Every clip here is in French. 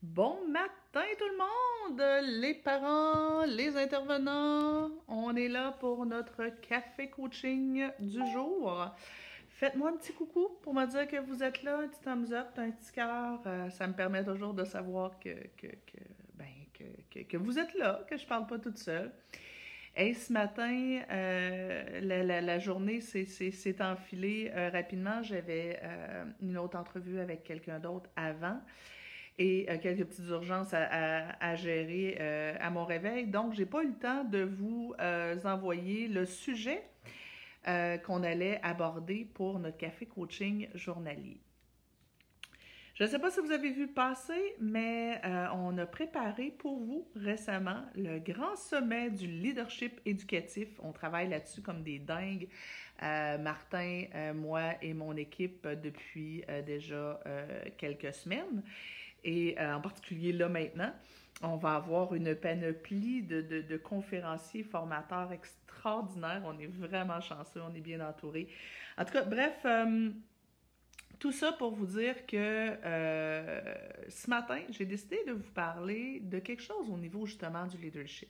Bon matin tout le monde, les parents, les intervenants. On est là pour notre café coaching du jour. Faites-moi un petit coucou pour me dire que vous êtes là, un petit thumbs up, un petit cœur. Euh, ça me permet toujours de savoir ben, que, vous êtes là, que je parle pas toute seule. Et ce matin, euh, la, journée s'est enfilée euh, rapidement. J'avais une autre entrevue avec quelqu'un d'autre avant et euh, quelques petites urgences à, gérer euh, à mon réveil. Donc, j'ai pas eu le temps de vous euh, envoyer le sujet qu'on allait aborder pour notre café coaching journalier. Je ne sais pas si vous avez vu passer, mais on a préparé pour vous récemment le grand sommet du leadership éducatif. On travaille là-dessus comme des dingues. Martin, moi et mon équipe depuis déjà quelques semaines et euh, en particulier là maintenant, on va avoir une panoplie de, de, conférenciers, formateurs extraordinaires. On est vraiment chanceux, on est bien entouré. En tout cas, bref, euh, tout ça pour vous dire que euh, ce matin, j'ai décidé de vous parler de quelque chose au niveau justement du leadership.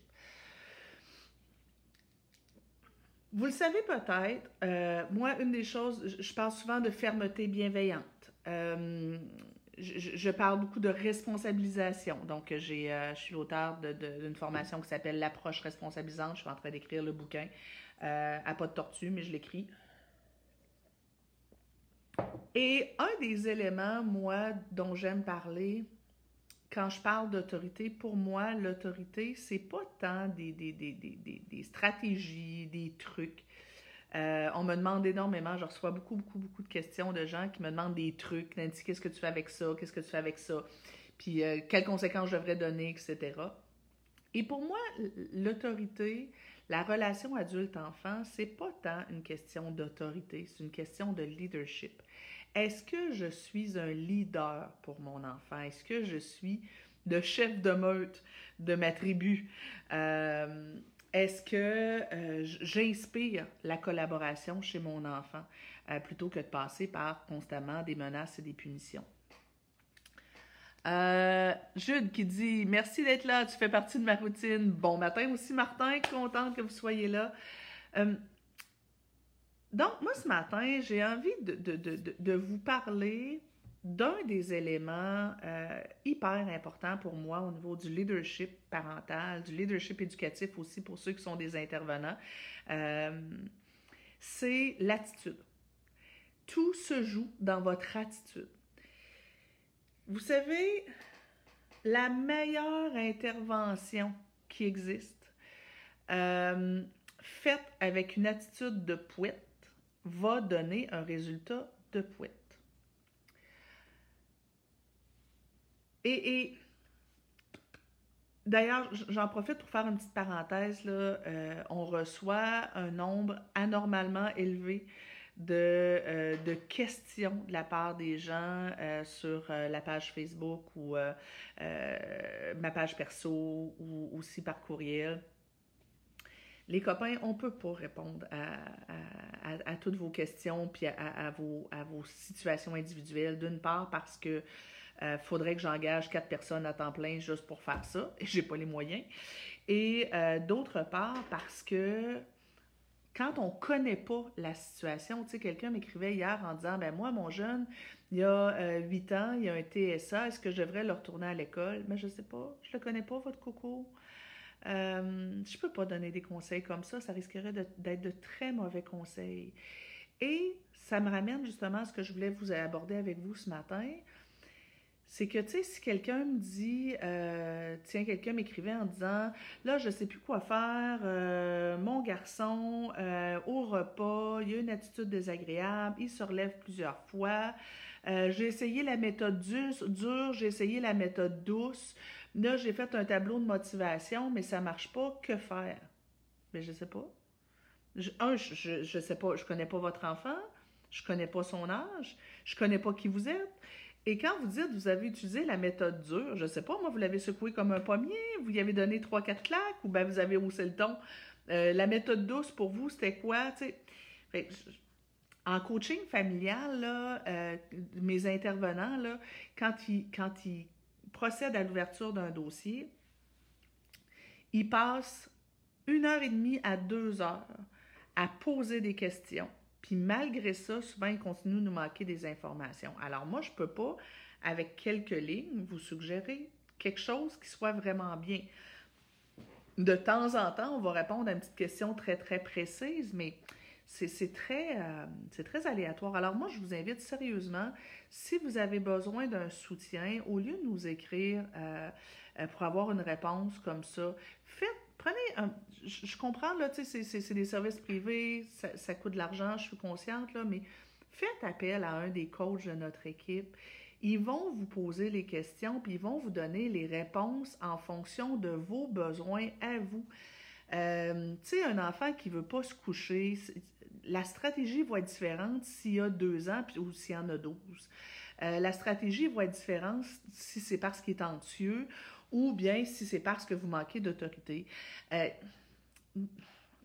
Vous le savez peut-être, moi, une des choses, je parle souvent de fermeté bienveillante. Je, parle beaucoup de responsabilisation. Donc, j'ai, euh, je suis l'auteur d'une formation qui s'appelle L'approche responsabilisante. Je suis en train d'écrire le bouquin euh, à pas de tortue, mais je l'écris. Et un des éléments, moi, dont j'aime parler quand je parle d'autorité, pour moi, l'autorité, c'est pas tant des, des, des, des stratégies, des trucs. Euh, on me demande énormément, je reçois beaucoup, beaucoup, beaucoup de questions de gens qui me demandent des trucs. Nancy, qu'est-ce que tu fais avec ça? Qu'est-ce que tu fais avec ça? Puis euh, quelles conséquences je devrais donner, etc. Et pour moi, l'autorité, la relation adulte-enfant, c'est pas tant une question d'autorité, c'est une question de leadership. Est-ce que je suis un leader pour mon enfant? Est-ce que je suis le chef de meute de ma tribu? Euh, est-ce que euh, j'inspire la collaboration chez mon enfant euh, plutôt que de passer par constamment des menaces et des punitions? Euh, Jude qui dit Merci d'être là, tu fais partie de ma routine. Bon matin aussi, Martin, contente que vous soyez là. Donc, moi, ce matin, j'ai envie de, vous parler d'un des éléments euh, hyper importants pour moi au niveau du leadership parental, du leadership éducatif aussi pour ceux qui sont des intervenants, euh, c'est l'attitude. Tout se joue dans votre attitude. Vous savez, la meilleure intervention qui existe, euh, faite avec une attitude de poète, va donner un résultat de poète. Et, d'ailleurs, j'en profite pour faire une petite parenthèse. Euh, on reçoit un nombre anormalement élevé de, euh, questions de la part des gens euh, sur la page Facebook ou ma page perso ou aussi par courriel. Les copains, on peut pas répondre à, toutes vos questions puis à vos situations individuelles. D'une part parce que euh, faudrait que j'engage quatre personnes à temps plein juste pour faire ça et j'ai pas les moyens. Et euh, d'autre part parce que quand on connaît pas la situation, tu sais, quelqu'un m'écrivait hier en disant, ben moi, mon jeune, il y a euh, 8 ans, il y a un TSA, est-ce que je devrais le retourner à l'école? Mais je sais pas, je le connais pas, votre coco. Euh, je peux pas donner des conseils comme ça, ça risquerait d'être de très mauvais conseils. Et ça me ramène justement à ce que je voulais vous aborder avec vous ce matin c'est que, tu sais, si quelqu'un me dit, euh, tiens, quelqu'un m'écrivait en disant, là, je sais plus quoi faire, euh, mon garçon, euh, au repas, il a une attitude désagréable, il se relève plusieurs fois, j'ai essayé la méthode dure, dure j'ai essayé la méthode douce, là, j'ai fait un tableau de motivation, mais ça marche pas, que faire? Mais je sais pas. Je, un, je, je sais pas, je connais pas votre enfant, je connais pas son âge, je connais pas qui vous êtes. Et quand vous dites vous avez utilisé la méthode dure, je ne sais pas, moi, vous l'avez secoué comme un pommier, vous y avez donné trois, quatre claques, ou bien vous avez haussé le ton. Euh, la méthode douce pour vous, c'était quoi? En coaching familial, là, euh, mes intervenants, là, quand ils, quand ils procède à l'ouverture d'un dossier, il passe une heure et demie à deux heures à poser des questions. Malgré ça, souvent, il continue de nous manquer des informations. Alors moi, je ne peux pas, avec quelques lignes, vous suggérer quelque chose qui soit vraiment bien. De temps en temps, on va répondre à une petite question très, très précise, mais c'est très, euh, très aléatoire. Alors moi, je vous invite sérieusement, si vous avez besoin d'un soutien, au lieu de nous écrire euh, euh, pour avoir une réponse comme ça, faites, prenez un... Je, comprends, là, tu sais, c'est des services privés, ça, coûte de l'argent, je suis consciente, là, mais faites appel à un des coachs de notre équipe. Ils vont vous poser les questions, puis ils vont vous donner les réponses en fonction de vos besoins à vous. tu sais, un enfant qui veut pas se coucher, la stratégie va être différente s'il y a deux ans ou s'il y en a douze. Euh, la stratégie va être différente si c'est parce qu'il est anxieux ou bien si c'est parce que vous manquez d'autorité. Euh,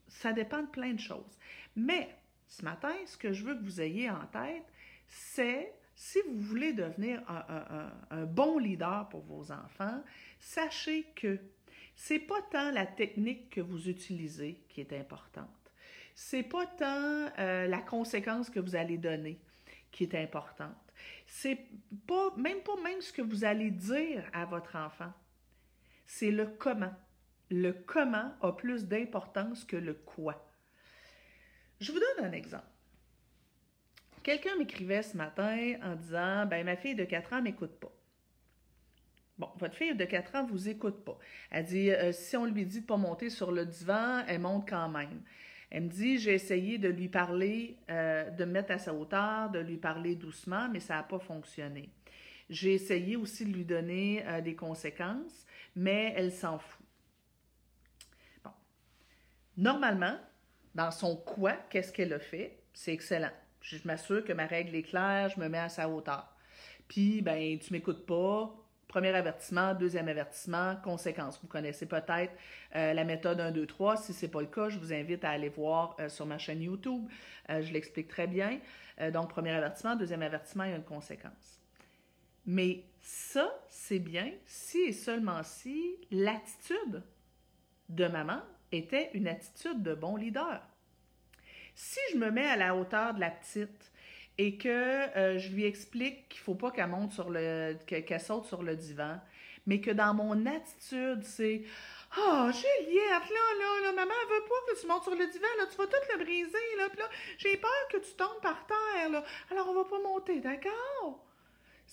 ça dépend de plein de choses. Mais ce matin, ce que je veux que vous ayez en tête, c'est si vous voulez devenir un, bon leader pour vos enfants, sachez que c'est pas tant la technique que vous utilisez qui est importante c'est pas tant euh, la conséquence que vous allez donner qui est importante. C'est pas même pas même ce que vous allez dire à votre enfant. C'est le comment. Le comment a plus d'importance que le quoi. Je vous donne un exemple. Quelqu'un m'écrivait ce matin en disant ben ma fille de 4 ans m'écoute pas. Bon, votre fille de 4 ans vous écoute pas. Elle dit euh, si on lui dit de pas monter sur le divan, elle monte quand même. Elle me dit, j'ai essayé de lui parler, euh, de me mettre à sa hauteur, de lui parler doucement, mais ça n'a pas fonctionné. J'ai essayé aussi de lui donner euh, des conséquences, mais elle s'en fout. Bon. Normalement, dans son quoi, qu'est-ce qu'elle a fait? C'est excellent. Je, m'assure que ma règle est claire, je me mets à sa hauteur. Puis, ben, tu m'écoutes pas, Premier avertissement, deuxième avertissement, conséquence. Vous connaissez peut-être euh, la méthode 1, 2, 3. Si ce n'est pas le cas, je vous invite à aller voir euh, sur ma chaîne YouTube. Euh, je l'explique très bien. donc, premier avertissement, deuxième avertissement, il y a une conséquence. Mais ça, c'est bien si et seulement si l'attitude de maman était une attitude de bon leader. Si je me mets à la hauteur de la petite, et que euh, je lui explique qu'il ne faut pas qu'elle monte sur le qu'elle saute sur le divan, mais que dans mon attitude, c'est Ah, oh, Juliette, là, là, là, maman elle veut pas que tu montes sur le divan, là, tu vas tout le briser, là, là, j'ai peur que tu tombes par terre, là, alors on va pas monter, d'accord?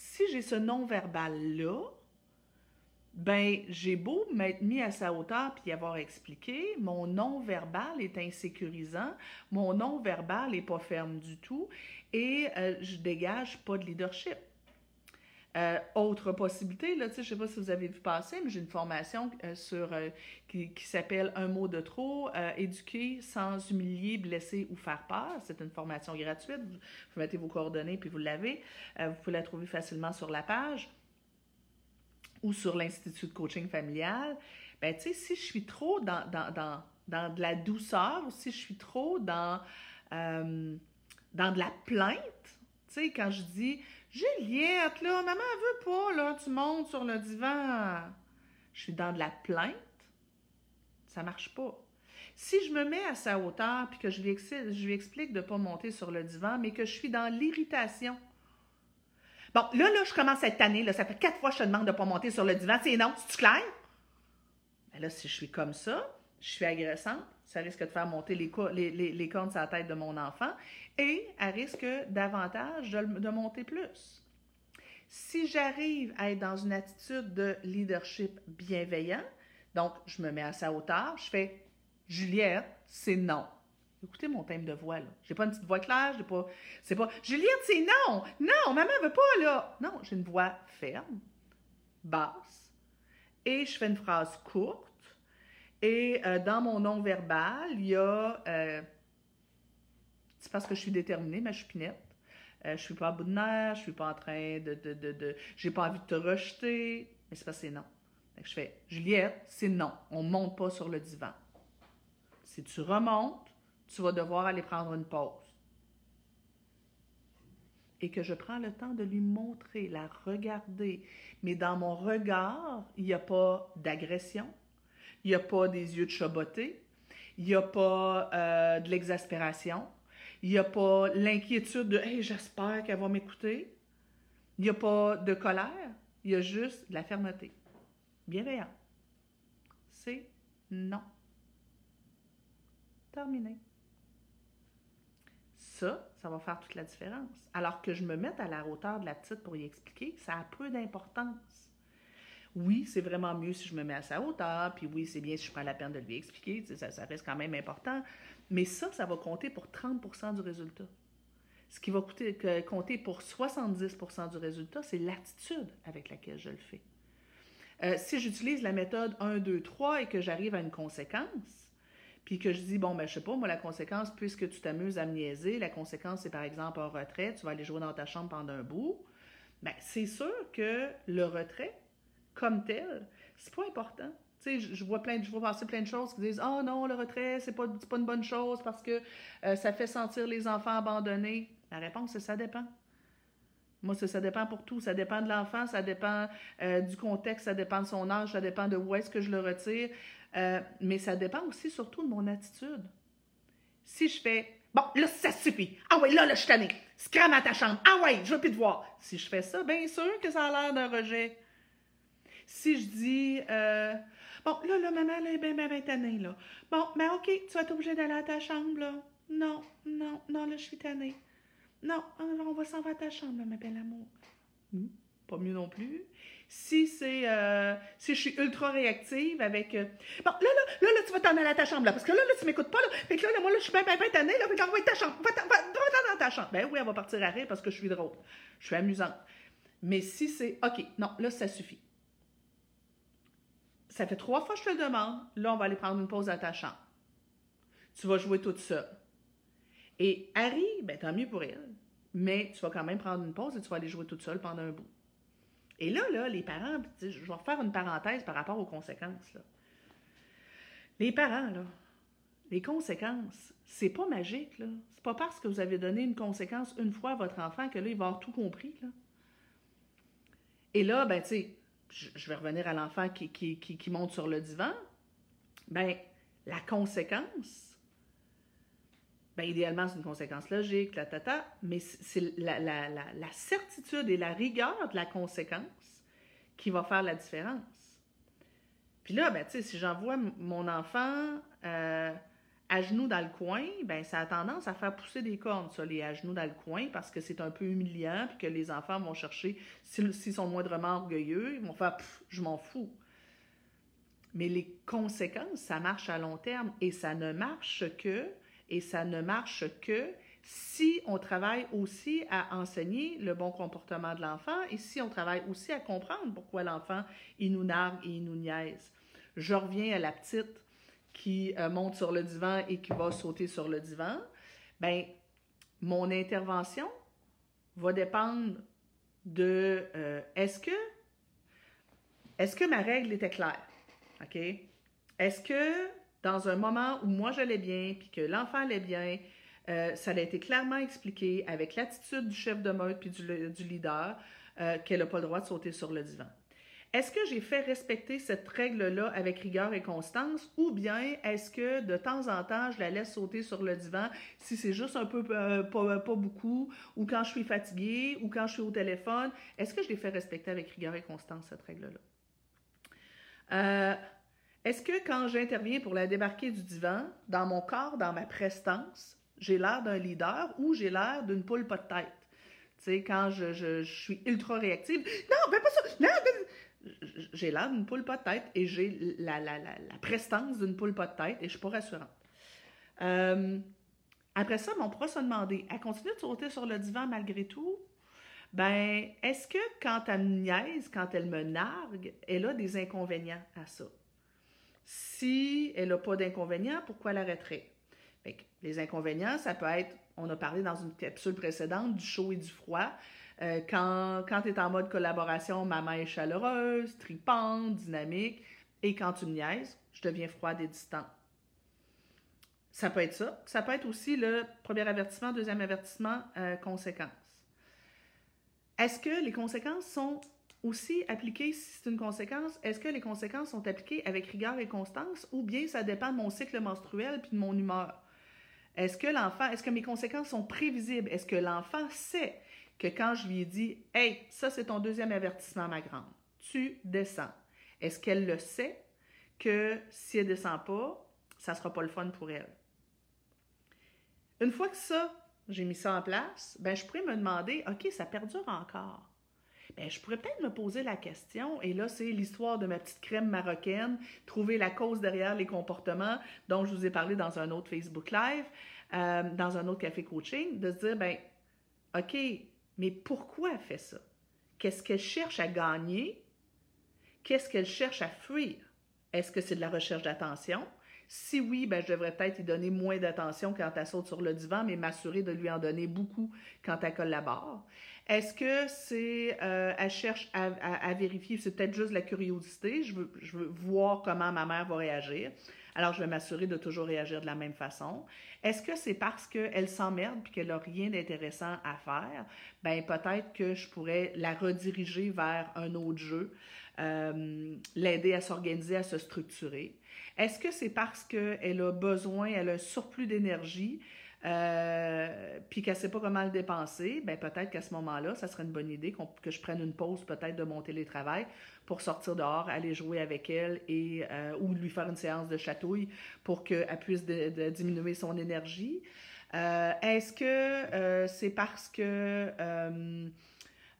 Si j'ai ce non-verbal-là, ben, j'ai beau m'être mis à sa hauteur puis avoir expliqué, mon non-verbal est insécurisant, mon non-verbal n'est pas ferme du tout et euh, je dégage pas de leadership. Euh, autre possibilité, là, je ne sais pas si vous avez vu passer, mais j'ai une formation euh, sur, qui, s'appelle Un mot de trop, éduquer sans humilier, blesser ou faire peur. C'est une formation gratuite. Vous, vous, mettez vos coordonnées puis vous l'avez. vous pouvez la trouver facilement sur la page ou sur l'Institut de coaching familial, ben, si je suis trop dans, dans, dans, dans, de la douceur ou si je suis trop dans, euh, dans de la plainte, quand je dis Juliette, là, maman veut pas, là, tu montes sur le divan. Je suis dans de la plainte, ça marche pas. Si je me mets à sa hauteur puis que je lui, explique de ne pas monter sur le divan, mais que je suis dans l'irritation, Bon, là, là, je commence cette année, là, ça fait quatre fois que je te demande de ne pas monter sur le divan. C'est non, c'est clair? Ben là, si je suis comme ça, je suis agressante, ça risque de faire monter les, cornes sur la tête de mon enfant et elle risque davantage de, de monter plus. Si j'arrive à être dans une attitude de leadership bienveillant, donc je me mets à sa hauteur, je fais Juliette, c'est non. Écoutez mon thème de voix, là. J'ai pas une petite voix claire, j'ai pas. C'est pas. Juliette, c'est non! Non, maman veut pas, là! Non, j'ai une voix ferme, basse, et je fais une phrase courte. Et euh, dans mon non-verbal, il y a. Euh, c'est parce que je suis déterminée, ma chupinette. Euh, je suis pas à bout de nerfs, je suis pas en train de. de, de, de j'ai pas envie de te rejeter. Mais c'est parce que c'est non. je fais Juliette, c'est non. On monte pas sur le divan. Si tu remontes, tu vas devoir aller prendre une pause. et que je prends le temps de lui montrer, la regarder, mais dans mon regard, il n'y a pas d'agression, il n'y a pas des yeux de chaboté, il n'y a pas euh, de l'exaspération, il n'y a pas l'inquiétude de Hey, j'espère qu'elle va m'écouter. Il n'y a pas de colère, il y a juste de la fermeté. Bienveillant. C'est non. Terminé. Ça, ça va faire toute la différence. Alors que je me mette à la hauteur de la petite pour y expliquer, ça a peu d'importance. Oui, c'est vraiment mieux si je me mets à sa hauteur, puis oui, c'est bien si je prends la peine de lui expliquer, ça, reste quand même important. Mais ça, ça va compter pour 30% du résultat. Ce qui va compter pour 70% du résultat, c'est l'attitude avec laquelle je le fais. Euh, si j'utilise la méthode 1, 2, 3 et que j'arrive à une conséquence, puis que je dis, bon, ben, je sais pas, moi, la conséquence, puisque tu t'amuses à me niaiser, la conséquence, c'est par exemple un retrait, tu vas aller jouer dans ta chambre pendant un bout, ben, c'est sûr que le retrait, comme tel, c'est pas important. Tu sais, je vois plein, je vois passer plein de choses qui disent, oh non, le retrait, c'est pas, pas une bonne chose parce que euh, ça fait sentir les enfants abandonnés. La réponse, c'est ça dépend. Moi, ça, ça dépend pour tout. Ça dépend de l'enfant, ça dépend euh, du contexte, ça dépend de son âge, ça dépend de où est-ce que je le retire. Euh, mais ça dépend aussi surtout de mon attitude. Si je fais Bon, là, ça suffit. Ah ouais, là, là, je suis tannée. Scram à ta chambre. Ah ouais, je veux plus te voir. Si je fais ça, bien sûr que ça a l'air d'un rejet. Si je dis euh, Bon, là, là, maman, elle est bien, bien, bien tannée, là. Bon, mais OK, tu vas être obligée d'aller à ta chambre, là. Non, non, non, là, je suis tannée. Non, on va s'en va à ta chambre, ma belle amour. Hmm, pas mieux non plus si c'est euh, si je suis ultra réactive avec euh, bon là là là là tu vas t'en aller à ta chambre là parce que là là tu m'écoutes pas là fait que là, là moi là je suis bien bien tannée là fait que va ta chambre va, va, va, dans ta chambre ben oui elle va partir à parce que je suis drôle je suis amusante mais si c'est ok non là ça suffit ça fait trois fois que je te le demande là on va aller prendre une pause à ta chambre tu vas jouer toute seule et Harry ben tant mieux pour elle mais tu vas quand même prendre une pause et tu vas aller jouer toute seule pendant un bout et là, là, les parents, je vais refaire une parenthèse par rapport aux conséquences. Les parents, là, les conséquences, c'est pas magique, là. C'est pas parce que vous avez donné une conséquence une fois à votre enfant que là, il va avoir tout compris, là. Et là, ben, tu sais, je vais revenir à l'enfant qui, monte sur le divan. Ben, la conséquence, ben, idéalement, c'est une conséquence logique, la tata, mais c'est la, certitude et la rigueur de la conséquence qui va faire la différence. Puis là, ben, si j'envoie mon enfant euh, à genoux dans le coin, ben, ça a tendance à faire pousser des cornes, ça, les à genoux dans le coin, parce que c'est un peu humiliant, puis que les enfants vont chercher, s'ils sont moindrement orgueilleux, ils vont faire je m'en fous. Mais les conséquences, ça marche à long terme et ça ne marche que et ça ne marche que si on travaille aussi à enseigner le bon comportement de l'enfant et si on travaille aussi à comprendre pourquoi l'enfant, il nous nargue et il nous niaise. Je reviens à la petite qui euh, monte sur le divan et qui va sauter sur le divan. Ben, mon intervention va dépendre de euh, est-ce que est-ce que ma règle était claire? OK? Est-ce que dans un moment où moi j'allais bien, puis que l'enfant allait bien, euh, ça a été clairement expliqué avec l'attitude du chef de meute puis du, leader euh, qu'elle n'a pas le droit de sauter sur le divan? Est-ce que j'ai fait respecter cette règle-là avec rigueur et constance ou bien est-ce que de temps en temps, je la laisse sauter sur le divan si c'est juste un peu euh, pas, beaucoup ou quand je suis fatiguée ou quand je suis au téléphone? Est-ce que je l'ai fait respecter avec rigueur et constance, cette règle-là? Est-ce que quand j'interviens pour la débarquer du divan, dans mon corps, dans ma prestance, j'ai l'air d'un leader ou j'ai l'air d'une poule pas de tête? Tu sais, quand je, suis ultra réactive, non, fais pas ça, non, j'ai l'air d'une poule pas de tête et j'ai la, la, prestance d'une poule pas de tête et je suis pas rassurante. Euh, après ça, on pourra se demander, elle continue de sauter sur le divan malgré tout? Ben, est-ce que quand elle me niaise, quand elle me nargue, elle a des inconvénients à ça? Si elle n'a pas d'inconvénients, pourquoi l'arrêterait? Les inconvénients, ça peut être, on a parlé dans une capsule précédente, du chaud et du froid. Euh, quand quand tu es en mode collaboration, ma main est chaleureuse, tripante, dynamique. Et quand tu me niaises, je deviens froide et distant. Ça peut être ça. Ça peut être aussi le premier avertissement, deuxième avertissement, euh, conséquence. Est-ce que les conséquences sont aussi appliquées, si c'est une conséquence, est-ce que les conséquences sont appliquées avec rigueur et constance ou bien ça dépend de mon cycle menstruel puis de mon humeur? Est-ce que l'enfant, est-ce que mes conséquences sont prévisibles? Est-ce que l'enfant sait que quand je lui ai dit Hey, ça c'est ton deuxième avertissement, ma grande, tu descends. Est-ce qu'elle le sait que si elle ne descend pas, ça ne sera pas le fun pour elle? Une fois que ça, j'ai mis ça en place, ben, je pourrais me demander, OK, ça perdure encore. Ben, je pourrais peut-être me poser la question, et là, c'est l'histoire de ma petite crème marocaine, trouver la cause derrière les comportements dont je vous ai parlé dans un autre Facebook Live, euh, dans un autre café coaching, de se dire, ben, OK, mais pourquoi elle fait ça? Qu'est-ce qu'elle cherche à gagner? Qu'est-ce qu'elle cherche à fuir? Est-ce que c'est de la recherche d'attention? Si oui, ben, je devrais peut-être lui donner moins d'attention quand elle saute sur le divan, mais m'assurer de lui en donner beaucoup quand elle collabore. Est-ce que c'est, euh, elle cherche à, vérifier, c'est peut-être juste la curiosité, je veux, je veux voir comment ma mère va réagir. Alors, je vais m'assurer de toujours réagir de la même façon. Est-ce que c'est parce qu'elle s'emmerde et qu'elle n'a rien d'intéressant à faire? Ben, peut-être que je pourrais la rediriger vers un autre jeu, euh, l'aider à s'organiser, à se structurer. Est-ce que c'est parce qu'elle a besoin, elle a un surplus d'énergie, euh, puis qu'elle ne sait pas comment le dépenser, ben peut-être qu'à ce moment-là, ça serait une bonne idée que je prenne une pause peut-être de mon télétravail pour sortir dehors, aller jouer avec elle et euh, ou lui faire une séance de chatouille pour qu'elle puisse diminuer son énergie. Euh, est-ce que c'est parce que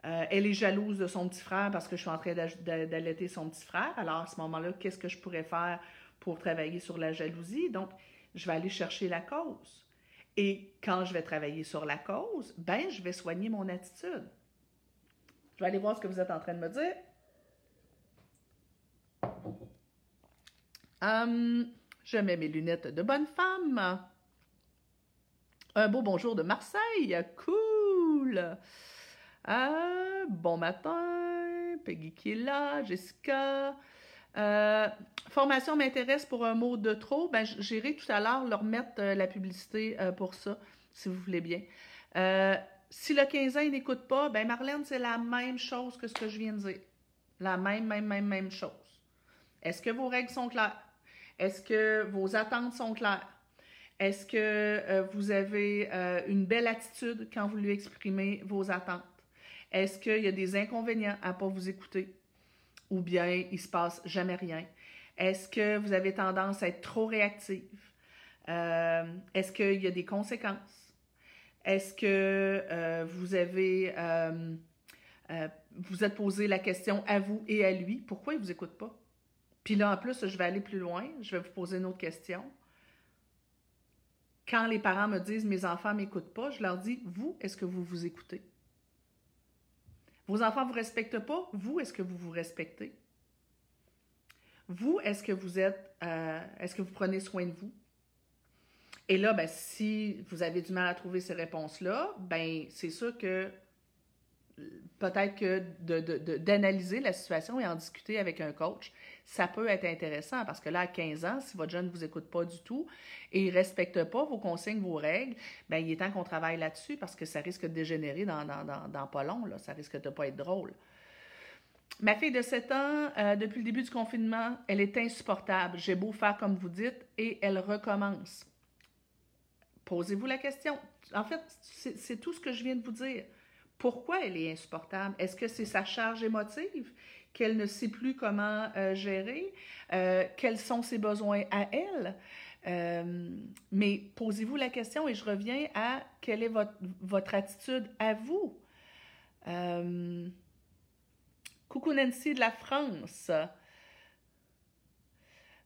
elle est jalouse de son petit frère parce que je suis en train d'allaiter son petit frère? Alors à ce moment-là, qu'est-ce que je pourrais faire pour travailler sur la jalousie? Donc, je vais aller chercher la cause. Et quand je vais travailler sur la cause, ben, je vais soigner mon attitude. Je vais aller voir ce que vous êtes en train de me dire. Hum, je mets mes lunettes de bonne femme. Un beau bonjour de Marseille. Cool. Euh, bon matin. Peggy qui est là. Jessica. Euh, formation m'intéresse pour un mot de trop. Ben, j'irai tout à l'heure leur mettre euh, la publicité euh, pour ça, si vous voulez bien. si le 15 ans, n'écoute pas, ben Marlène, c'est la même chose que ce que je viens de dire. La même, même, même, même chose. Est-ce que vos règles sont claires? Est-ce que vos attentes sont claires? Est-ce que vous avez une belle attitude quand vous lui exprimez vos attentes? Est-ce qu'il y a des inconvénients à ne pas vous écouter? Ou bien il se passe jamais rien? Est-ce que vous avez tendance à être trop réactive? Euh, est-ce qu'il y a des conséquences? Est-ce que euh, vous avez euh, vous êtes posé la question à vous et à lui, pourquoi il ne vous écoute pas? Puis là, en plus, je vais aller plus loin, je vais vous poser une autre question. Quand les parents me disent mes enfants m'écoutent pas, je leur dis, vous, est-ce que vous vous écoutez? Vos enfants ne vous respectent pas. Vous, est-ce que vous vous respectez? Vous, est-ce que vous êtes, euh, est-ce que vous prenez soin de vous? Et là, ben, si vous avez du mal à trouver ces réponses-là, ben, c'est sûr que peut-être que d'analyser la situation et en discuter avec un coach, ça peut être intéressant parce que là, à 15 ans, si votre jeune ne vous écoute pas du tout et ne respecte pas vos consignes, vos règles, ben, il est temps qu'on travaille là-dessus parce que ça risque de dégénérer dans, pas long. Ça risque de pas être drôle. Ma fille de 7 ans, euh, depuis le début du confinement, elle est insupportable. J'ai beau faire comme vous dites et elle recommence. Posez-vous la question. En fait, c'est tout ce que je viens de vous dire. Pourquoi elle est insupportable? Est-ce que c'est sa charge émotive? Qu'elle ne sait plus comment euh, gérer? Euh, quels sont ses besoins à elle? Euh, mais posez-vous la question et je reviens à quelle est votre, votre attitude à vous. coucou Nancy de la France.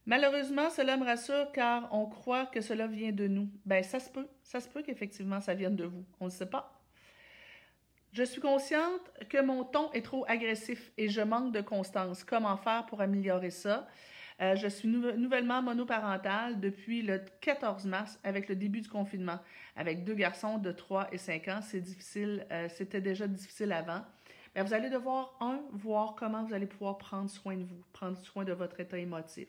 Malheureusement, cela me rassure car on croit que cela vient de nous. Ben, ça se peut. Ça se peut qu'effectivement ça vienne de vous. On ne sait pas. Je suis consciente que mon ton est trop agressif et je manque de constance. Comment faire pour améliorer ça? Euh, je suis nouvellement monoparentale depuis le 14 mars avec le début du confinement. Avec deux garçons de 3 et 5 ans, c'est difficile, euh, c'était déjà difficile avant. Mais vous allez devoir, un, voir comment vous allez pouvoir prendre soin de vous, prendre soin de votre état émotif.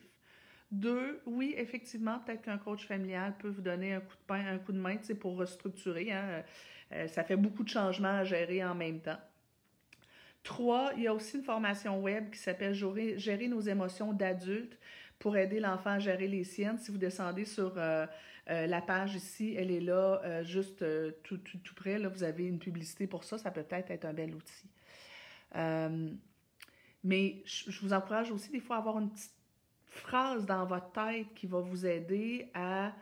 Deux, oui, effectivement, peut-être qu'un coach familial peut vous donner un coup de pain, un coup de main, pour restructurer. Hein. Euh, ça fait beaucoup de changements à gérer en même temps. Trois, il y a aussi une formation web qui s'appelle Gérer nos émotions d'adultes pour aider l'enfant à gérer les siennes. Si vous descendez sur euh, euh, la page ici, elle est là, juste tout, tout, près. Là, vous avez une publicité pour ça. Ça peut peut-être être un bel outil. mais je vous encourage aussi des fois à avoir une petite phrase dans votre tête qui va vous aider à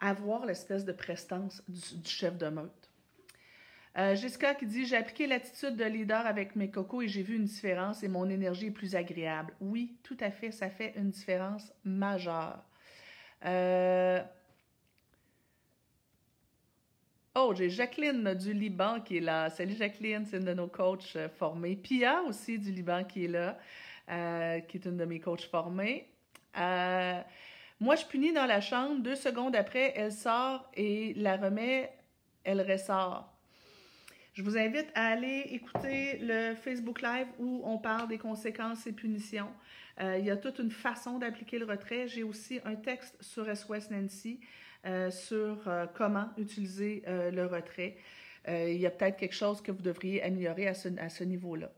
avoir l'espèce de prestance du, chef de meute. Jessica qui dit J'ai appliqué l'attitude de leader avec mes cocos et j'ai vu une différence et mon énergie est plus agréable. Oui, tout à fait, ça fait une différence majeure. Euh, oh, j'ai Jacqueline du Liban qui est là. Salut Jacqueline, c'est une de nos coachs euh, formés. Pia aussi du Liban qui est là, euh, qui est une de mes coachs formés. moi, je punis dans la chambre. Deux secondes après, elle sort et la remet, elle ressort. Je vous invite à aller écouter le Facebook Live où on parle des conséquences et punitions. Euh, il y a toute une façon d'appliquer le retrait. J'ai aussi un texte sur SOS Nancy euh, sur euh, comment utiliser le retrait. il y a peut-être quelque chose que vous devriez améliorer à ce, à ce niveau-là.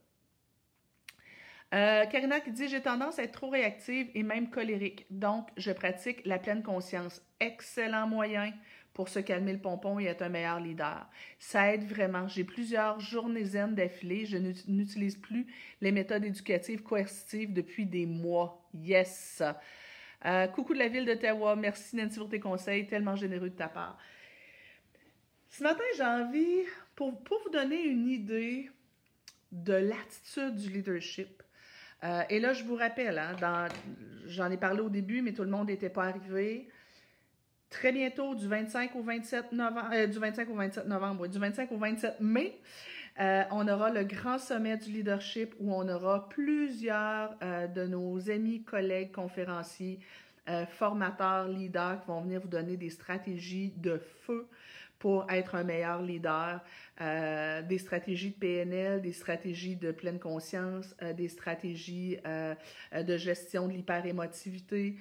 Karina qui dit J'ai tendance à être trop réactive et même colérique. Donc, je pratique la pleine conscience. Excellent moyen pour se calmer le pompon et être un meilleur leader. Ça aide vraiment. J'ai plusieurs journées zen d'affilée. Je n'utilise plus les méthodes éducatives coercitives depuis des mois. Yes! Euh, coucou de la ville d'Ottawa. Merci Nancy pour tes conseils, tellement généreux de ta part. Ce matin, j'ai envie, pour, pour, vous donner une idée de l'attitude du leadership, euh, et là, je vous rappelle, hein, j'en ai parlé au début, mais tout le monde n'était pas arrivé très bientôt, du 25 au 27 novembre, euh, du 25 au 27 novembre, du 25 au 27 mai, euh, on aura le grand sommet du leadership où on aura plusieurs euh, de nos amis, collègues, conférenciers, formateurs, leaders qui vont venir vous donner des stratégies de feu pour être un meilleur leader, euh, des stratégies de PNL, des stratégies de pleine conscience, euh, des stratégies euh, de gestion de l'hyperémotivité,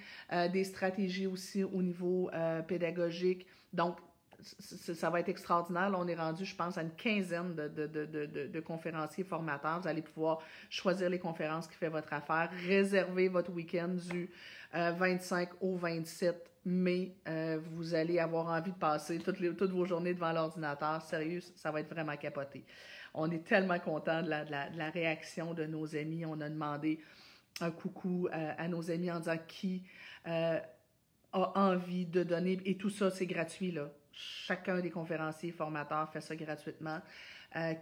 des stratégies aussi au niveau pédagogique. Donc, ça va être extraordinaire. Là, on est rendu, je pense, à une quinzaine de, de, de, de, conférenciers formateurs. Vous allez pouvoir choisir les conférences qui font votre affaire, réserver votre week-end du 25 au 27 mais euh, vous allez avoir envie de passer toutes, vos journées devant l'ordinateur. Sérieux, ça va être vraiment capoté. On est tellement content de la, réaction de nos amis. On a demandé un coucou euh, à nos amis en disant qui euh, a envie de donner. Et tout ça, c'est gratuit. Là. Chacun des conférenciers, formateurs fait ça gratuitement.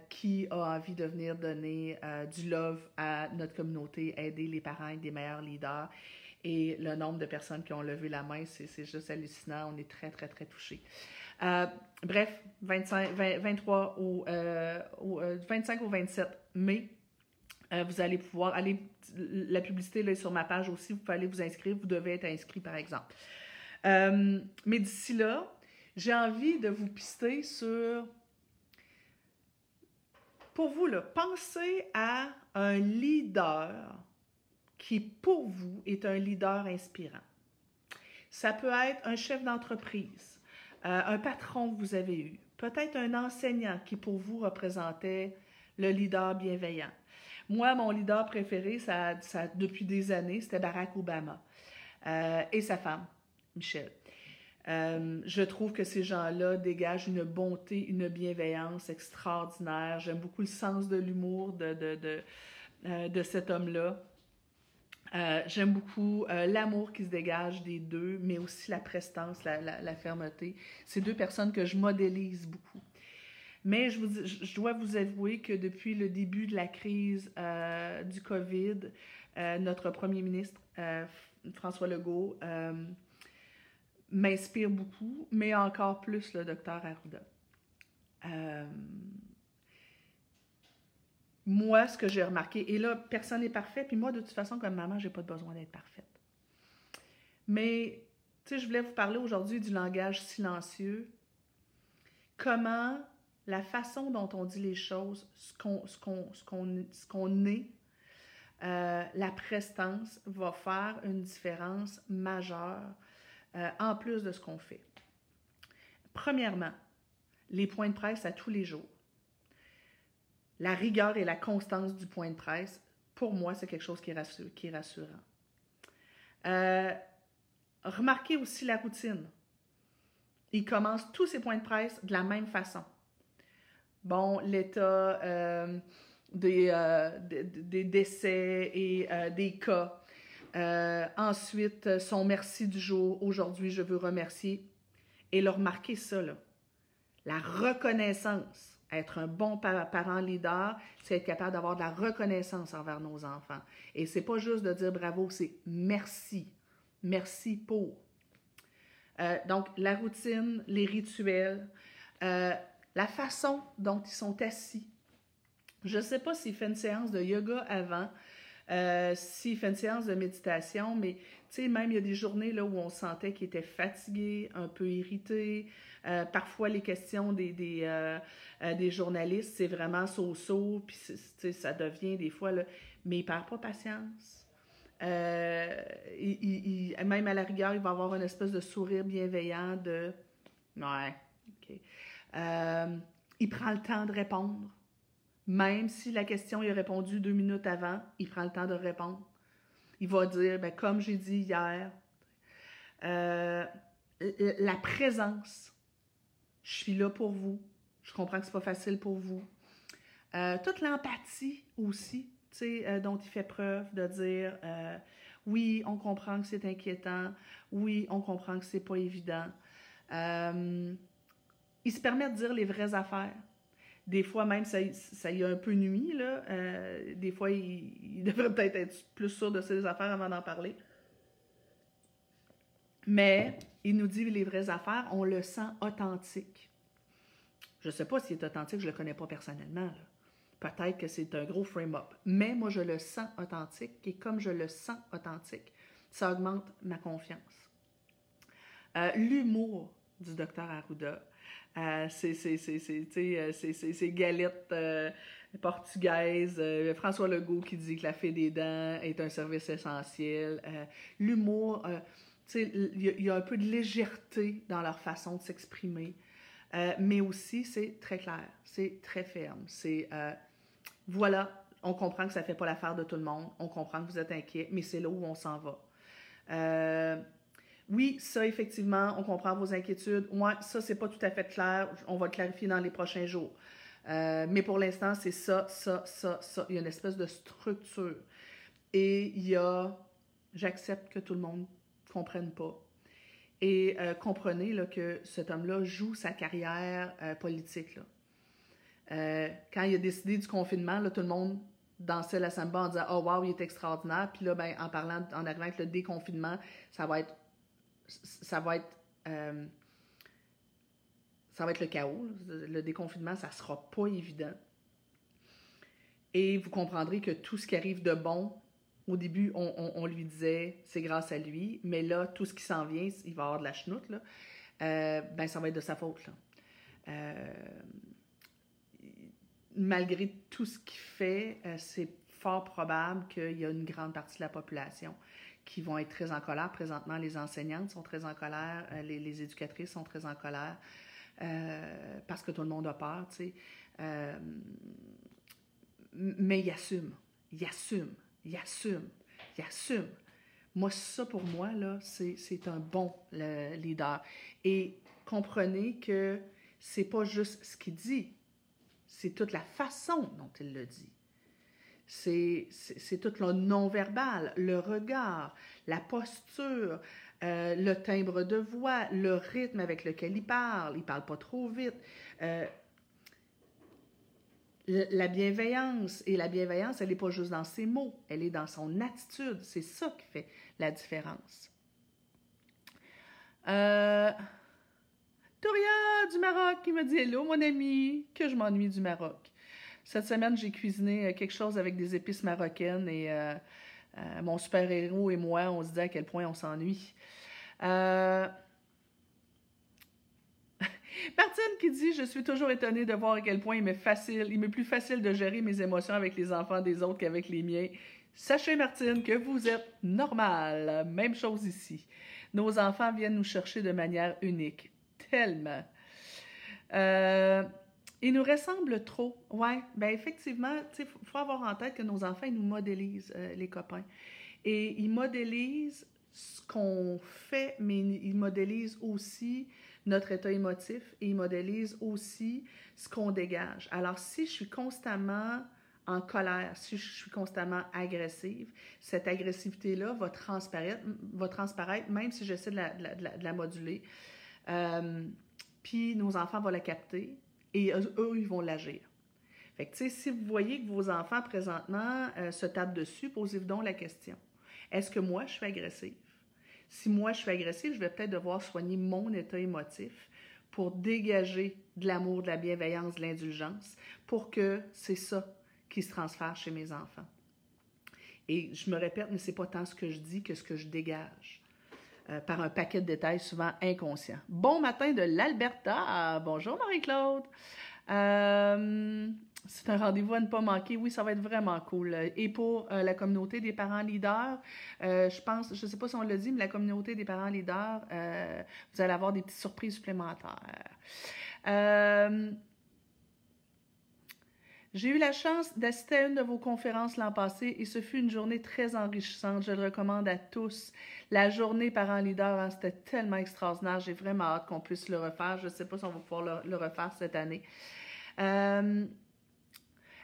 qui a envie de venir donner du love à notre communauté, aider les parents et des meilleurs leaders. Et le nombre de personnes qui ont levé la main, c'est juste hallucinant. On est très, très, très touchés. Euh, bref, 25, 23 au, 25 au 27 mai, euh, vous allez pouvoir aller. La publicité là, est sur ma page aussi. Vous pouvez aller vous inscrire. Vous devez être inscrit, par exemple. Euh, mais d'ici là, j'ai envie de vous pister sur. Pour vous, là, pensez à un leader qui, pour vous, est un leader inspirant. Ça peut être un chef d'entreprise, euh, un patron que vous avez eu, peut-être un enseignant qui, pour vous, représentait le leader bienveillant. Moi, mon leader préféré, ça, ça depuis des années, c'était Barack Obama euh, et sa femme, Michelle. Euh, je trouve que ces gens-là dégagent une bonté, une bienveillance extraordinaire. J'aime beaucoup le sens de l'humour de, de, de, de cet homme-là. Euh, j'aime beaucoup euh, l'amour qui se dégage des deux, mais aussi la prestance, la, fermeté. C'est deux personnes que je modélise beaucoup. Mais je, dois vous avouer que depuis le début de la crise euh, du COVID, notre premier ministre, François Legault, m'inspire beaucoup, mais encore plus le docteur Arruda moi, ce que j'ai remarqué, et là, personne n'est parfait, puis moi, de toute façon, comme maman, j'ai pas besoin d'être parfaite. Mais, tu sais, je voulais vous parler aujourd'hui du langage silencieux. Comment la façon dont on dit les choses, ce qu'on est, euh, la prestance va faire une différence majeure euh, en plus de ce qu'on fait. Premièrement, les points de presse à tous les jours la rigueur et la constance du point de presse, pour moi, c'est quelque chose qui est, rassurant. Euh, remarquez aussi la routine. Il commence tous ses points de presse de la même façon. Bon, l'état euh, des, euh, des, décès et des cas. ensuite, son merci du jour. Aujourd'hui, je veux remercier. Et leur remarquer ça, là. La reconnaissance être un bon parent leader, c'est être capable d'avoir de la reconnaissance envers nos enfants. Et c'est pas juste de dire bravo, c'est merci. Merci pour. Euh, donc, la routine, les rituels, euh, la façon dont ils sont assis. Je ne sais pas s'il fait une séance de yoga avant, euh, s'il fait une séance de méditation, mais tu sais, même il y a des journées là, où on sentait qu'il était fatigué, un peu irrité, euh, parfois, les questions des, des, euh, des journalistes, c'est vraiment so-so, puis ça devient des fois, là, mais il perd pas patience. Il, même à la rigueur, il va avoir une espèce de sourire bienveillant de Ouais, OK. il prend le temps de répondre. Même si la question est répondue deux minutes avant, il prend le temps de répondre. Il va dire, ben, comme j'ai dit hier, la présence je suis là pour vous. Je comprends que c'est pas facile pour vous. Euh, toute l'empathie aussi, euh, dont il fait preuve de dire euh, oui, on comprend que c'est inquiétant, oui, on comprend que c'est pas évident. il se permet de dire les vraies affaires. Des fois, même, ça, y a un peu nuit, là. des fois, il, il devrait peut-être être plus sûr de ses affaires avant d'en parler. Mais il nous dit les vraies affaires, on le sent authentique. Je ne sais pas s'il est authentique, je ne le connais pas personnellement. Peut-être que c'est un gros frame-up. Mais moi, je le sens authentique et comme je le sens authentique, ça augmente ma confiance. Euh, l'humour du docteur Arruda, euh, c'est ces galettes euh, portugaises. François Legault qui dit que la fée des dents est un service essentiel. L'humour il y, a un peu de légèreté dans leur façon de s'exprimer, euh, mais aussi c'est très clair, c'est très ferme. C'est euh, voilà, on comprend que ça ne fait pas l'affaire de tout le monde, on comprend que vous êtes inquiet, mais c'est là où on s'en va. Euh, oui, ça, effectivement, on comprend vos inquiétudes. Ouais, ça, c'est pas tout à fait clair. On va le clarifier dans les prochains jours. mais pour l'instant, c'est ça, ça, ça, ça. Il y a une espèce de structure. Et il y a, j'accepte que tout le monde comprennent pas. Et euh, comprenez là, que cet homme-là joue sa carrière euh, politique. Euh, quand il a décidé du confinement, là, tout le monde dansait la samba en disant Oh wow, il est extraordinaire. Puis là, ben, en parlant, en arrivant avec le déconfinement, ça va être ça va être ça va être le chaos. Le déconfinement, ça sera pas évident. Et vous comprendrez que tout ce qui arrive de bon au début, on, lui disait c'est grâce à lui, mais là, tout ce qui s'en vient, il va avoir de la chenoute, là, euh, ben ça va être de sa faute. Là. Euh, malgré tout ce qu'il fait, euh, c'est fort probable qu'il y a une grande partie de la population qui vont être très en colère. Présentement, les enseignantes sont très en colère, les, les, éducatrices sont très en colère parce que tout le monde a peur, tu sais. mais il assume, il assume il assume, il assume. Moi, ça pour moi, là, c'est un bon leader. Et comprenez que c'est pas juste ce qu'il dit, c'est toute la façon dont il le dit. C'est tout le non-verbal, le regard, la posture, euh, le timbre de voix, le rythme avec lequel il parle. Il parle pas trop vite. Euh, la bienveillance, et la bienveillance, elle n'est pas juste dans ses mots, elle est dans son attitude. C'est ça qui fait la différence. Euh, Toria du Maroc qui me dit Hello, mon ami, que je m'ennuie du Maroc. Cette semaine, j'ai cuisiné euh, quelque chose avec des épices marocaines et euh, mon super-héros et moi, on se dit à quel point on s'ennuie. Martine qui dit Je suis toujours étonnée de voir à quel point il m'est facile, il m'est plus facile de gérer mes émotions avec les enfants des autres qu'avec les miens. Sachez, Martine, que vous êtes normale. Même chose ici. Nos enfants viennent nous chercher de manière unique. Tellement. Euh, ils nous ressemblent trop. Ouais, ben effectivement, il faut, avoir en tête que nos enfants, ils nous modélisent, euh, les copains. Et ils modélisent ce qu'on fait, mais ils modélisent aussi notre état émotif et ils modélisent aussi ce qu'on dégage. Alors, si je suis constamment en colère, si je suis constamment agressive, cette agressivité-là va transparaître, va transparaître même si j'essaie de la, de la, moduler. Euh, puis nos enfants vont la capter et eux, ils vont l'agir. Si vous voyez que vos enfants présentement euh, se tapent dessus, posez-vous donc la question. Est-ce que moi, je suis agressive? Si moi, je suis agressive, je vais peut-être devoir soigner mon état émotif pour dégager de l'amour, de la bienveillance, de l'indulgence, pour que c'est ça qui se transfère chez mes enfants. Et je me répète, mais c'est pas tant ce que je dis que ce que je dégage. Euh, par un paquet de détails souvent inconscients. Bon matin de l'Alberta. Bonjour Marie-Claude. Euh, c'est un rendez-vous à ne pas manquer. Oui, ça va être vraiment cool. Et pour euh, la communauté des parents leaders, je pense, je ne sais pas si on l'a dit, mais la communauté des parents leaders, vous allez avoir des petites surprises supplémentaires. J'ai eu la chance d'assister à une de vos conférences l'an passé et ce fut une journée très enrichissante. Je le recommande à tous. La journée parents leader, hein, c'était tellement extraordinaire. J'ai vraiment hâte qu'on puisse le refaire. Je ne sais pas si on va pouvoir le, refaire cette année. Euh,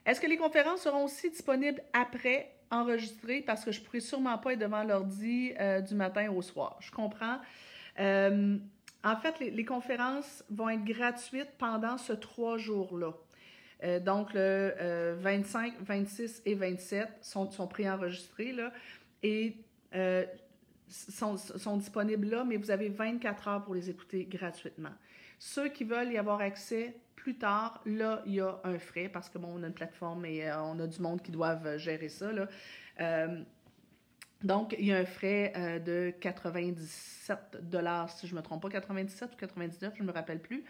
est-ce que les conférences seront aussi disponibles après enregistrées? Parce que je ne pourrai sûrement pas être devant l'ordi euh, du matin au soir? Je comprends. Euh, en fait, les, conférences vont être gratuites pendant ce trois jours-là. Euh, donc, le 25, euh, 26 et 27 sont, sont préenregistrés là, et euh, sont, sont, disponibles là, mais vous avez 24 heures pour les écouter gratuitement. Ceux qui veulent y avoir accès plus tard, là, il y a un frais parce que, bon, on a une plateforme et on a du monde qui doivent gérer ça. Là. donc, il y a un frais de 97 dollars, si je ne me trompe pas, 97 ou 99, je ne me rappelle plus.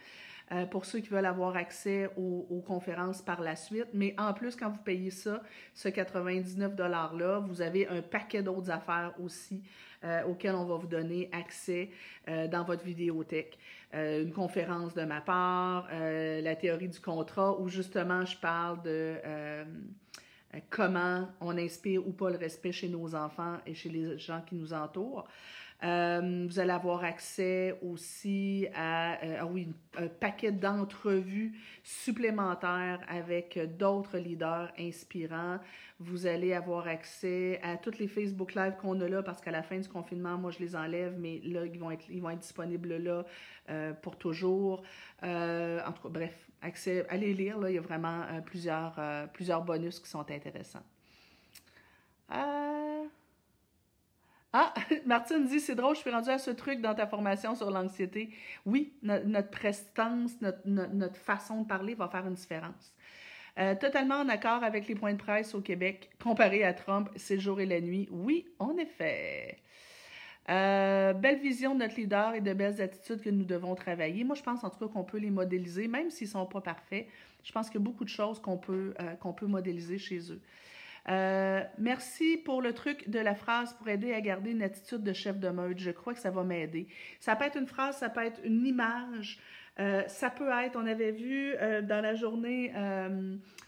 Euh, pour ceux qui veulent avoir accès aux, conférences par la suite. Mais en plus, quand vous payez ça, ce 99 $-là, vous avez un paquet d'autres affaires aussi euh, auxquelles on va vous donner accès euh, dans votre vidéothèque. une conférence de ma part, la théorie du contrat, où justement je parle de comment on inspire ou pas le respect chez nos enfants et chez les gens qui nous entourent. Euh, vous allez avoir accès aussi à euh, ah oui, un paquet d'entrevues supplémentaires avec d'autres leaders inspirants. Vous allez avoir accès à toutes les Facebook Live qu'on a là parce qu'à la fin du confinement, moi je les enlève, mais là, ils vont être, disponibles là euh, pour toujours. en tout cas, bref, accès, allez lire, il y a vraiment plusieurs, plusieurs bonus qui sont intéressants. Ah, Martine dit, c'est drôle, je suis rendue à ce truc dans ta formation sur l'anxiété. Oui, notre prestance, notre, façon de parler va faire une différence. Euh, totalement en accord avec les points de presse au Québec, comparé à Trump, c'est le jour et la nuit. Oui, en effet. Euh, belle vision de notre leader et de belles attitudes que nous devons travailler. Moi, je pense en tout cas qu'on peut les modéliser, même s'ils ne sont pas parfaits. Je pense qu'il y a beaucoup de choses qu'on peut, euh, qu'on peut modéliser chez eux. Euh, merci pour le truc de la phrase pour aider à garder une attitude de chef de meute. Je crois que ça va m'aider. Ça peut être une phrase, ça peut être une image. Euh, ça peut être, on avait vu euh, dans la journée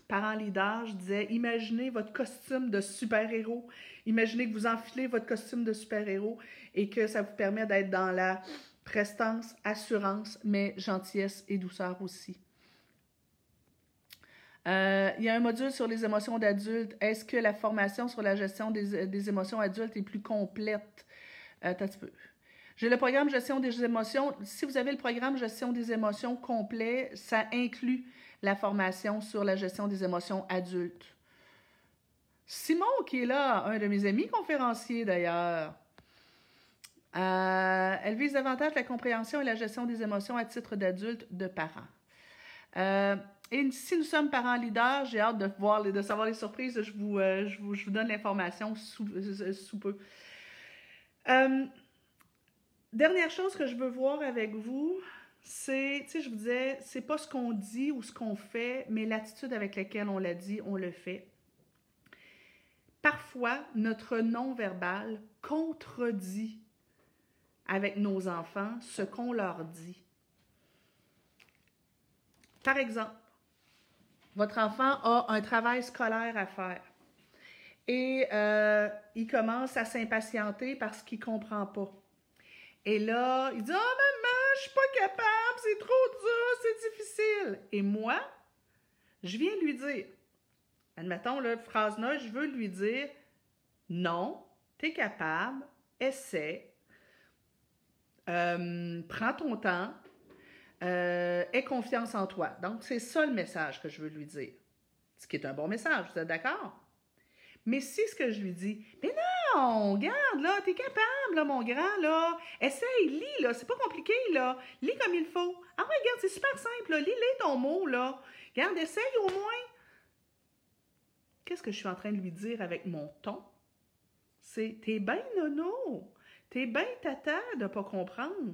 parents leader, je disais, imaginez votre costume de super-héros. Imaginez que vous enfilez votre costume de super-héros et que ça vous permet d'être dans la prestance, assurance, mais gentillesse et douceur aussi. Euh, il y a un module sur les émotions d'adultes. Est-ce que la formation sur la gestion des, émotions adultes est plus complète? Euh, peu. J'ai le programme gestion des émotions. Si vous avez le programme gestion des émotions complet, ça inclut la formation sur la gestion des émotions adultes. Simon, qui est là, un de mes amis conférenciers d'ailleurs, euh, elle vise davantage la compréhension et la gestion des émotions à titre d'adulte de parents. Euh, et si nous sommes parents leaders, j'ai hâte de voir, de savoir les surprises. Je vous, euh, je vous, donne l'information sous, euh, peu. dernière chose que je veux voir avec vous, c'est, tu sais, je vous disais, c'est pas ce qu'on dit ou ce qu'on fait, mais l'attitude avec laquelle on l'a dit, on le fait. Parfois, notre non-verbal contredit avec nos enfants ce qu'on leur dit. Par exemple, votre enfant a un travail scolaire à faire. Et euh, il commence à s'impatienter parce qu'il ne comprend pas. Et là, il dit Oh maman, je suis pas capable, c'est trop dur, c'est difficile. Et moi, je viens lui dire, admettons, la phrase là, je veux lui dire Non, tu es capable, essaie, euh, prends ton temps, euh, aie confiance en toi. Donc, c'est ça le message que je veux lui dire. Ce qui est un bon message, vous êtes d'accord? Mais si ce que je lui dis, mais non, regarde, là, t'es capable, là, mon grand, là, essaye, lis, là, c'est pas compliqué, là, lis comme il faut. Ah ouais, regarde, c'est super simple, là, lis-les ton mot, là. Regarde, essaye au moins. Qu'est-ce que je suis en train de lui dire avec mon ton? C'est, t'es bien nono, t'es bien tata de pas comprendre.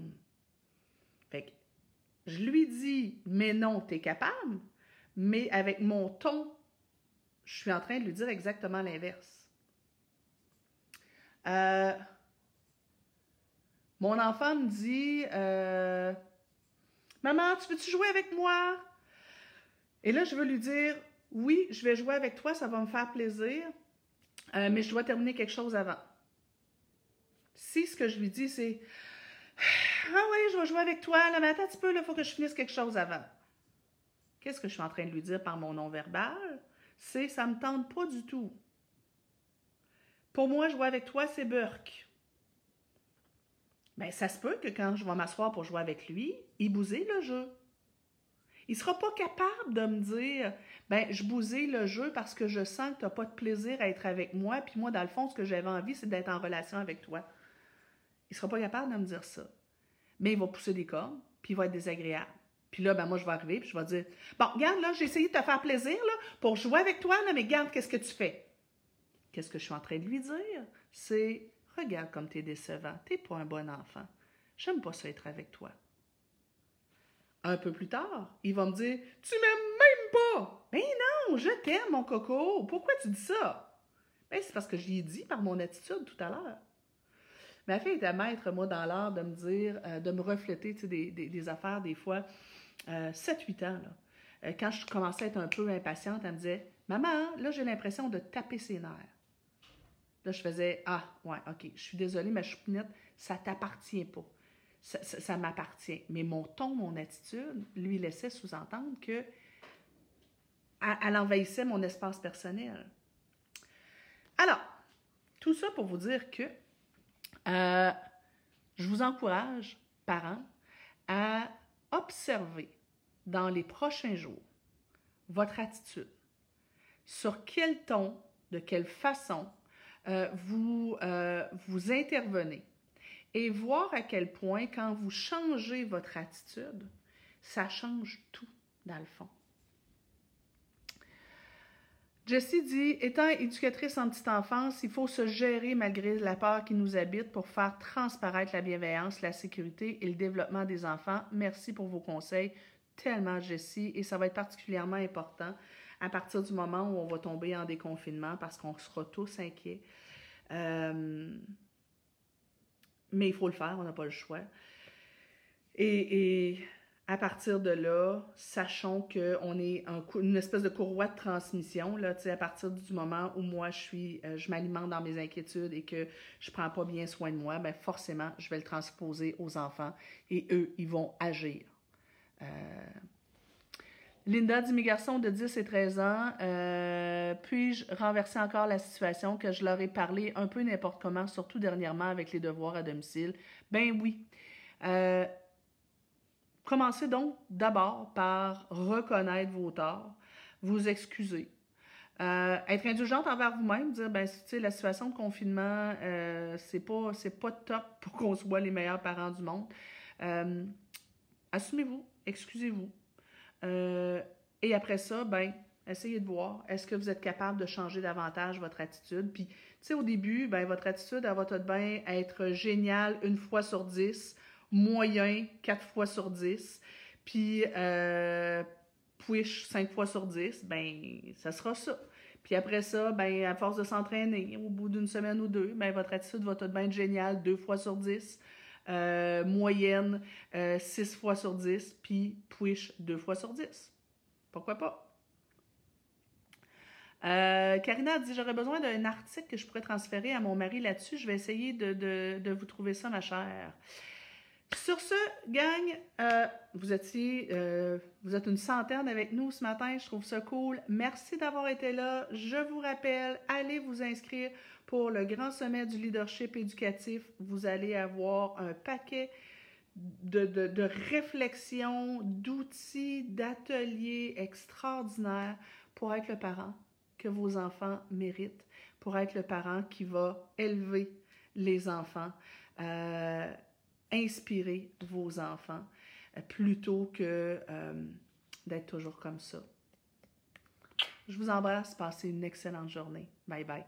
Je lui dis, mais non, t'es capable, mais avec mon ton je suis en train de lui dire exactement l'inverse. Euh, mon enfant me dit euh, Maman, tu veux-tu jouer avec moi? Et là, je veux lui dire Oui, je vais jouer avec toi, ça va me faire plaisir, euh, mais je dois terminer quelque chose avant. Si ce que je lui dis, c'est Ah oui, je vais jouer avec toi, là, mais attends un petit peu, il faut que je finisse quelque chose avant. Qu'est-ce que je suis en train de lui dire par mon non-verbal? c'est ça me tente pas du tout. Pour moi, jouer avec toi, c'est Burke. Bien, ça se peut que quand je vais m'asseoir pour jouer avec lui, il bousille le jeu. Il ne sera pas capable de me dire ben je bousille le jeu parce que je sens que tu n'as pas de plaisir à être avec moi, puis moi, dans le fond, ce que j'avais envie, c'est d'être en relation avec toi. Il ne sera pas capable de me dire ça. Mais il va pousser des cordes, puis il va être désagréable. Puis là, ben moi, je vais arriver, puis je vais dire Bon, regarde, là, j'ai essayé de te faire plaisir, là, pour jouer avec toi, là, mais regarde, qu'est-ce que tu fais? Qu'est-ce que je suis en train de lui dire? C'est Regarde comme tu es décevant, tu n'es pas un bon enfant. J'aime pas ça être avec toi. Un peu plus tard, il va me dire Tu m'aimes même pas! Mais non, je t'aime, mon coco. Pourquoi tu dis ça? Ben, c'est parce que je lui ai dit par mon attitude tout à l'heure. Ma fille était maître, moi, dans l'art de me dire, euh, de me refléter des, des, des, affaires, des fois, 7-8 euh, ans. Là. Euh, quand je commençais à être un peu impatiente, elle me disait Maman, là, j'ai l'impression de taper ses nerfs. Là, je faisais Ah, ouais, OK, je suis désolée, ma choupinette, ça t'appartient pas. Ça, ça, m'appartient. Mais mon ton, mon attitude, lui laissait sous-entendre que elle envahissait mon espace personnel. Alors, tout ça pour vous dire que euh, je vous encourage, parents, à observer dans les prochains jours votre attitude. Sur quel ton, de quelle façon euh, vous, euh, vous intervenez et voir à quel point, quand vous changez votre attitude, ça change tout dans le fond. Jessie dit Étant éducatrice en petite enfance, il faut se gérer malgré la peur qui nous habite pour faire transparaître la bienveillance, la sécurité et le développement des enfants. Merci pour vos conseils. Tellement, Jessie. Et ça va être particulièrement important à partir du moment où on va tomber en déconfinement parce qu'on sera tous inquiets. Euh, mais il faut le faire, on n'a pas le choix. Et, et à partir de là, sachons qu'on est un, une espèce de courroie de transmission. Là, à partir du moment où moi, je suis, euh, je m'alimente dans mes inquiétudes et que je ne prends pas bien soin de moi, ben forcément, je vais le transposer aux enfants et eux, ils vont agir. Euh... Linda dit, mes garçons de 10 et 13 ans, euh, puis-je renverser encore la situation que je leur ai parlé un peu n'importe comment, surtout dernièrement avec les devoirs à domicile? Ben oui. Commencez donc d'abord par reconnaître vos torts, vous excuser. Euh, être indulgente envers vous-même, dire ben tu sais la situation de confinement euh, c'est pas c'est pas top pour qu'on soit les meilleurs parents du monde. Euh, assumez-vous, excusez-vous. et après ça, ben essayez de voir est-ce que vous êtes capable de changer davantage votre attitude? Puis tu sais au début, ben votre attitude elle va tout bien être géniale une fois sur dix moyen 4 fois sur 10, puis euh, push 5 fois sur 10, ben ça sera ça. Puis après ça, ben à force de s'entraîner, au bout d'une semaine ou deux, ben votre attitude va tout bien être géniale 2 fois sur 10. Euh, moyenne 6 euh, fois sur 10, puis push 2 fois sur 10. Pourquoi pas? Euh, Karina a dit J'aurais besoin d'un article que je pourrais transférer à mon mari là-dessus. Je vais essayer de, de, de vous trouver ça, ma chère. Sur ce, gang, euh, vous étiez, euh, vous êtes une centaine avec nous ce matin. Je trouve ça cool. Merci d'avoir été là. Je vous rappelle, allez vous inscrire pour le grand sommet du leadership éducatif. Vous allez avoir un paquet de, réflexions, d'outils, d'ateliers extraordinaires pour être le parent que vos enfants méritent, pour être le parent qui va élever les enfants. Euh, inspirer vos enfants euh, plutôt que euh, d'être toujours comme ça. Je vous embrasse, passez une excellente journée. Bye bye.